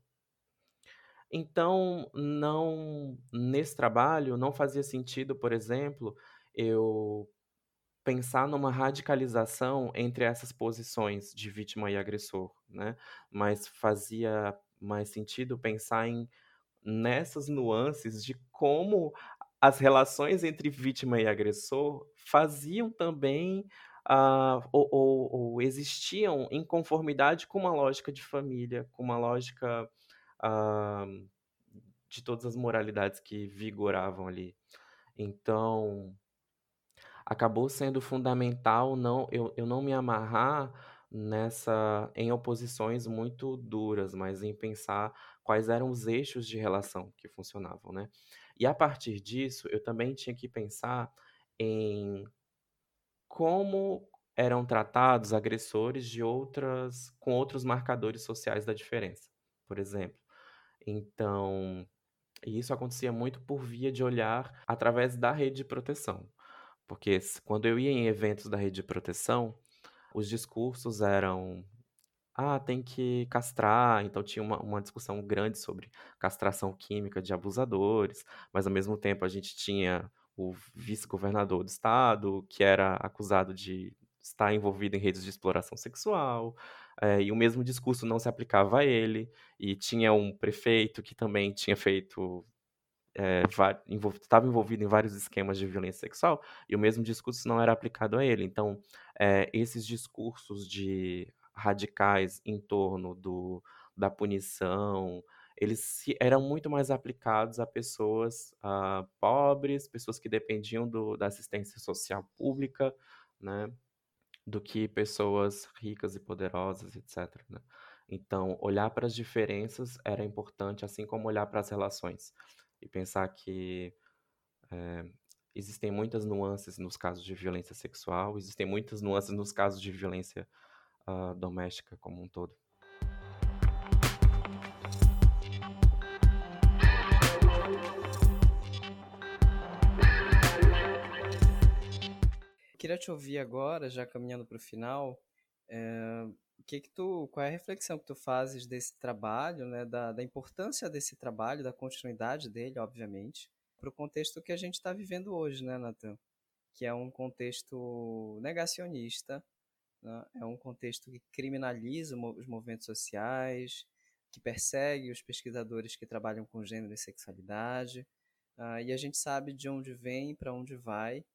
Então, não nesse trabalho não fazia sentido, por exemplo, eu pensar numa radicalização entre essas posições de vítima e agressor, né? Mas fazia mais sentido pensar em nessas nuances de como as relações entre vítima e agressor faziam também uh, ou, ou, ou, existiam em conformidade com uma lógica de família, com uma lógica uh, de todas as moralidades que vigoravam ali. Então, acabou sendo fundamental não eu, eu não me amarrar nessa em oposições muito duras, mas em pensar quais eram os eixos de relação que funcionavam, né? E a partir disso, eu também tinha que pensar em como eram tratados agressores de outras com outros marcadores sociais da diferença, por exemplo. Então, isso acontecia muito por via de olhar através da rede de proteção. Porque quando eu ia em eventos da rede de proteção, os discursos eram ah, tem que castrar. Então tinha uma, uma discussão grande sobre castração química de abusadores, mas ao mesmo tempo a gente tinha o vice-governador do estado, que era acusado de estar envolvido em redes de exploração sexual, é, e o mesmo discurso não se aplicava a ele, e tinha um prefeito que também tinha feito. Estava é, envol envolvido em vários esquemas de violência sexual, e o mesmo discurso não era aplicado a ele. Então, é, esses discursos de radicais em torno do, da punição, eles se, eram muito mais aplicados a pessoas pobres, pessoas que dependiam do, da assistência social pública, né, do que pessoas ricas e poderosas, etc. Né? Então, olhar para as diferenças era importante, assim como olhar para as relações e pensar que é, existem muitas nuances nos casos de violência sexual, existem muitas nuances nos casos de violência uh, doméstica como um todo. Queria te ouvir agora, já caminhando para o final, é, que que tu, qual é a reflexão que tu fazes desse trabalho, né, da, da importância desse trabalho, da continuidade dele, obviamente, para o contexto que a gente está vivendo hoje, né, Nathan? Que é um contexto negacionista, né? É um contexto que criminaliza os movimentos sociais, que persegue os pesquisadores que trabalham com gênero e sexualidade. Uh, e a gente sabe de onde vem, para onde vai,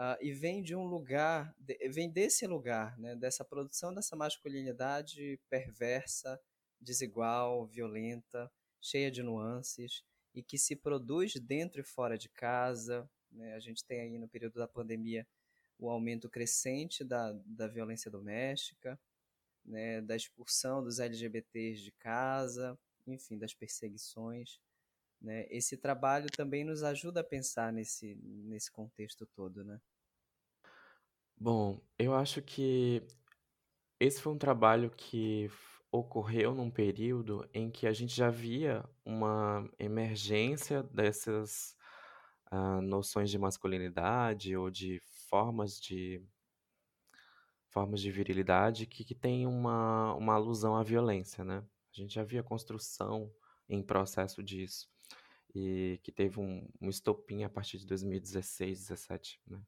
uh, e vem de um lugar, de, vem desse lugar, né, dessa produção dessa masculinidade perversa, desigual, violenta, cheia de nuances, e que se produz dentro e fora de casa. Né? A gente tem aí no período da pandemia o aumento crescente da, da violência doméstica, né, da expulsão dos LGBTs de casa, enfim, das perseguições. Né? Esse trabalho também nos ajuda a pensar nesse, nesse contexto todo, né? Bom, eu acho que esse foi um trabalho que ocorreu num período em que a gente já via uma emergência dessas uh, noções de masculinidade ou de formas de formas de virilidade que, que tem uma, uma alusão à violência, né? A gente já via construção em processo disso e que teve um, um estopim a partir de 2016, 17, né?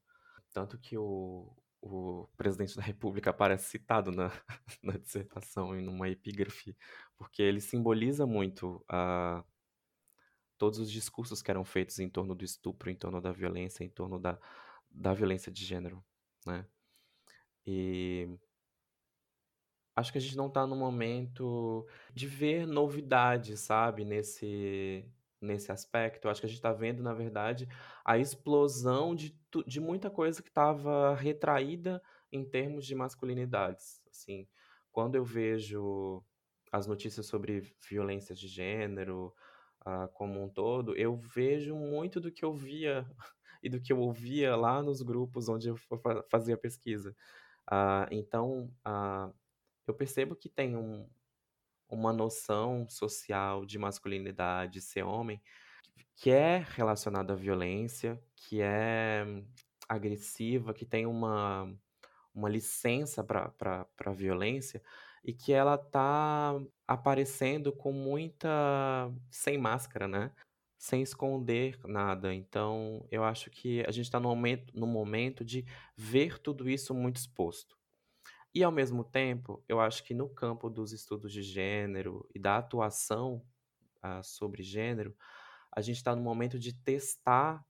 Tanto que o, o presidente da República aparece citado na, na dissertação em uma epígrafe, porque ele simboliza muito a, todos os discursos que eram feitos em torno do estupro, em torno da violência, em torno da, da violência de gênero, né? E acho que a gente não está no momento de ver novidades, sabe, nesse nesse aspecto. Acho que a gente está vendo, na verdade, a explosão de, de muita coisa que estava retraída em termos de masculinidades. Assim, quando eu vejo as notícias sobre violências de gênero, uh, como um todo, eu vejo muito do que eu via e do que eu ouvia lá nos grupos onde eu fazia pesquisa. Uh, então, uh, eu percebo que tem um, uma noção social de masculinidade, ser homem, que é relacionada à violência, que é agressiva, que tem uma, uma licença para a violência e que ela tá aparecendo com muita sem máscara, né? Sem esconder nada. Então, eu acho que a gente está no momento, no momento de ver tudo isso muito exposto. E, ao mesmo tempo, eu acho que no campo dos estudos de gênero e da atuação uh, sobre gênero, a gente está no momento de testar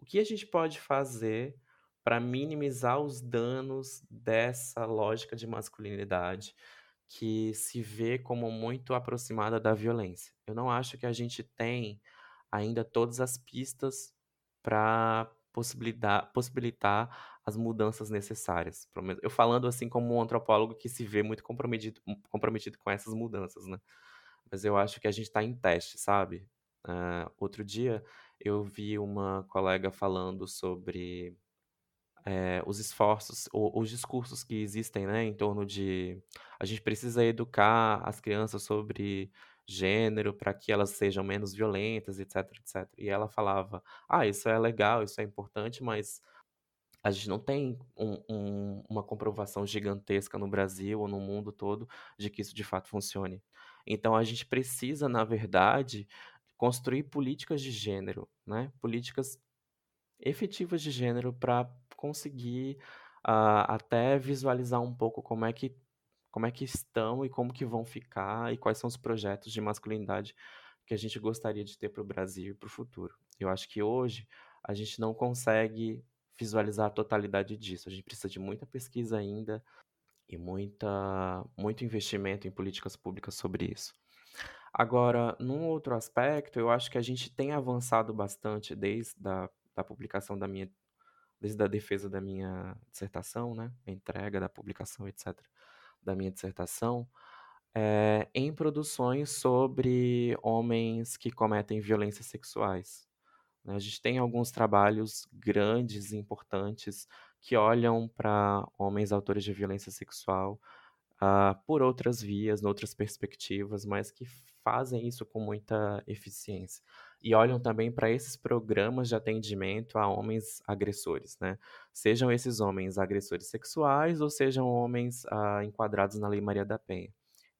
o que a gente pode fazer para minimizar os danos dessa lógica de masculinidade que se vê como muito aproximada da violência. Eu não acho que a gente tem ainda todas as pistas para possibilitar, possibilitar as mudanças necessárias. Eu falando assim como um antropólogo que se vê muito comprometido, comprometido com essas mudanças, né? Mas eu acho que a gente está em teste, sabe? Uh, outro dia eu vi uma colega falando sobre é, os esforços, ou, os discursos que existem, né, em torno de a gente precisa educar as crianças sobre gênero para que elas sejam menos violentas, etc, etc. E ela falava, ah, isso é legal, isso é importante, mas a gente não tem um, um, uma comprovação gigantesca no Brasil ou no mundo todo de que isso de fato funcione. Então a gente precisa, na verdade, construir políticas de gênero, né? Políticas efetivas de gênero para conseguir uh, até visualizar um pouco como é que como é que estão e como que vão ficar e quais são os projetos de masculinidade que a gente gostaria de ter para o Brasil e para o futuro. Eu acho que hoje a gente não consegue visualizar a totalidade disso. A gente precisa de muita pesquisa ainda e muita, muito investimento em políticas públicas sobre isso. Agora, num outro aspecto, eu acho que a gente tem avançado bastante desde a da publicação da minha desde a defesa da minha dissertação, né, a entrega da publicação, etc., da minha dissertação, é, em produções sobre homens que cometem violências sexuais. Né. A gente tem alguns trabalhos grandes e importantes que olham para homens autores de violência sexual uh, por outras vias, outras perspectivas, mas que fazem isso com muita eficiência e olham também para esses programas de atendimento a homens agressores, né? Sejam esses homens agressores sexuais ou sejam homens ah, enquadrados na Lei Maria da Penha.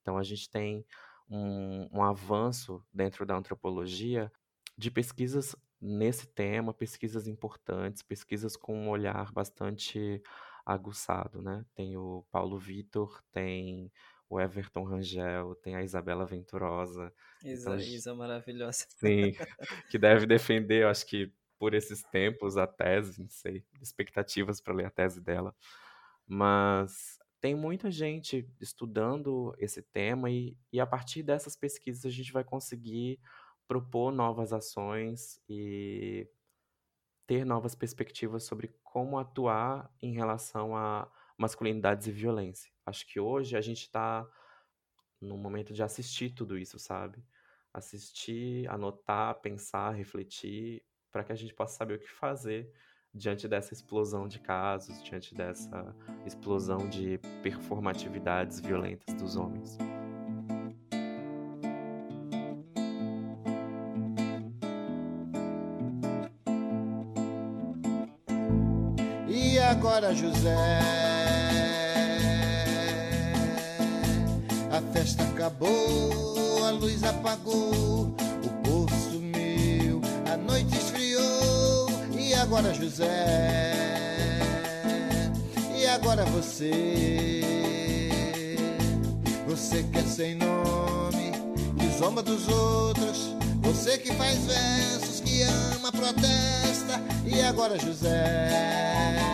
Então a gente tem um, um avanço dentro da antropologia de pesquisas nesse tema, pesquisas importantes, pesquisas com um olhar bastante aguçado, né? Tem o Paulo Vitor, tem o Everton Rangel, tem a Isabela Venturosa. Isa, então, Isa maravilhosa. Sim, que deve defender, eu acho que por esses tempos, a tese, não sei, expectativas para ler a tese dela. Mas tem muita gente estudando esse tema e, e a partir dessas pesquisas a gente vai conseguir propor novas ações e ter novas perspectivas sobre como atuar em relação a masculinidades e violência. Acho que hoje a gente está no momento de assistir tudo isso, sabe? Assistir, anotar, pensar, refletir, para que a gente possa saber o que fazer diante dessa explosão de casos, diante dessa explosão de performatividades violentas dos homens. E agora, José? Festa acabou, a luz apagou, o povo sumiu, a noite esfriou. E agora, José? E agora você? Você que é sem nome, que zomba dos outros. Você que faz versos, que ama, protesta. E agora, José?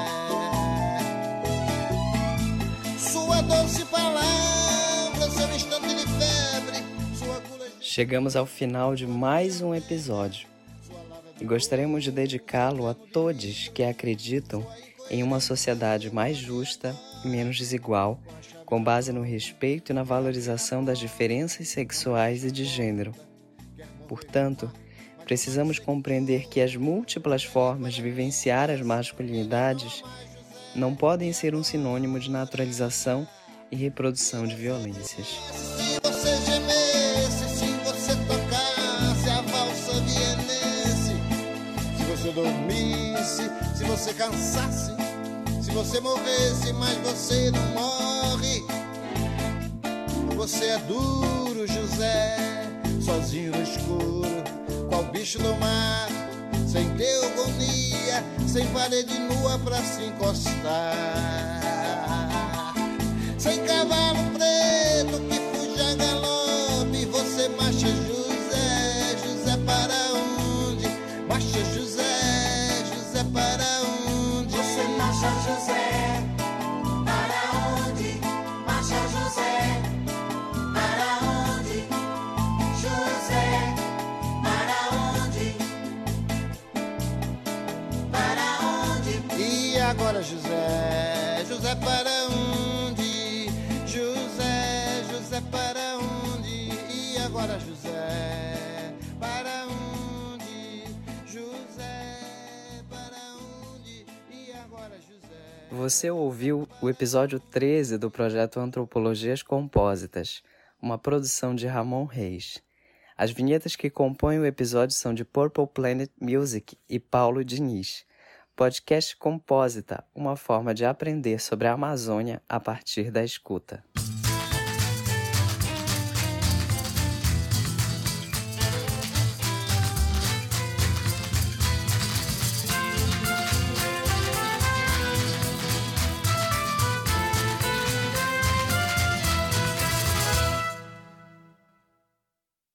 Seu instante de febre. Chegamos ao final de mais um episódio e gostaríamos de dedicá-lo a todos que acreditam em uma sociedade mais justa e menos desigual, com base no respeito e na valorização das diferenças sexuais e de gênero. Portanto, precisamos compreender que as múltiplas formas de vivenciar as masculinidades não podem ser um sinônimo de naturalização e reprodução de violências. Dormisse, se você cansasse, se você morresse, mas você não morre. Você é duro, José, sozinho no escuro, qual bicho do mar, sem teogonia, sem parede nua pra se encostar. Sem cavalo preto que fuja galope, você marcha José, José para onde? Marcha José, José para onde? Você marcha José, para onde? Marcha José, para onde? José, para onde? Para onde? E agora José, José para Você ouviu o episódio 13 do projeto Antropologias Compósitas, uma produção de Ramon Reis. As vinhetas que compõem o episódio são de Purple Planet Music e Paulo Diniz. Podcast Compósita, uma forma de aprender sobre a Amazônia a partir da escuta.